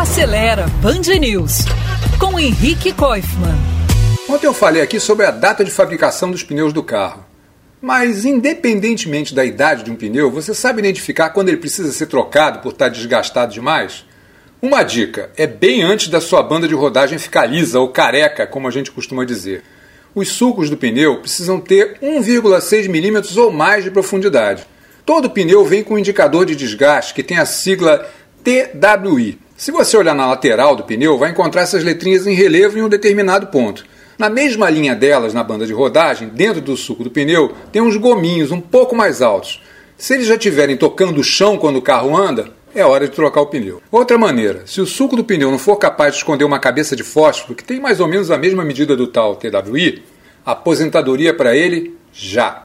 Acelera Band News com Henrique Koifman. Ontem eu falei aqui sobre a data de fabricação dos pneus do carro. Mas, independentemente da idade de um pneu, você sabe identificar quando ele precisa ser trocado por estar desgastado demais? Uma dica: é bem antes da sua banda de rodagem ficar lisa ou careca, como a gente costuma dizer. Os sulcos do pneu precisam ter 1,6 milímetros ou mais de profundidade. Todo pneu vem com um indicador de desgaste que tem a sigla TWI. Se você olhar na lateral do pneu, vai encontrar essas letrinhas em relevo em um determinado ponto. Na mesma linha delas, na banda de rodagem, dentro do suco do pneu, tem uns gominhos um pouco mais altos. Se eles já estiverem tocando o chão quando o carro anda, é hora de trocar o pneu. Outra maneira, se o suco do pneu não for capaz de esconder uma cabeça de fósforo que tem mais ou menos a mesma medida do tal TWI, aposentadoria para ele já.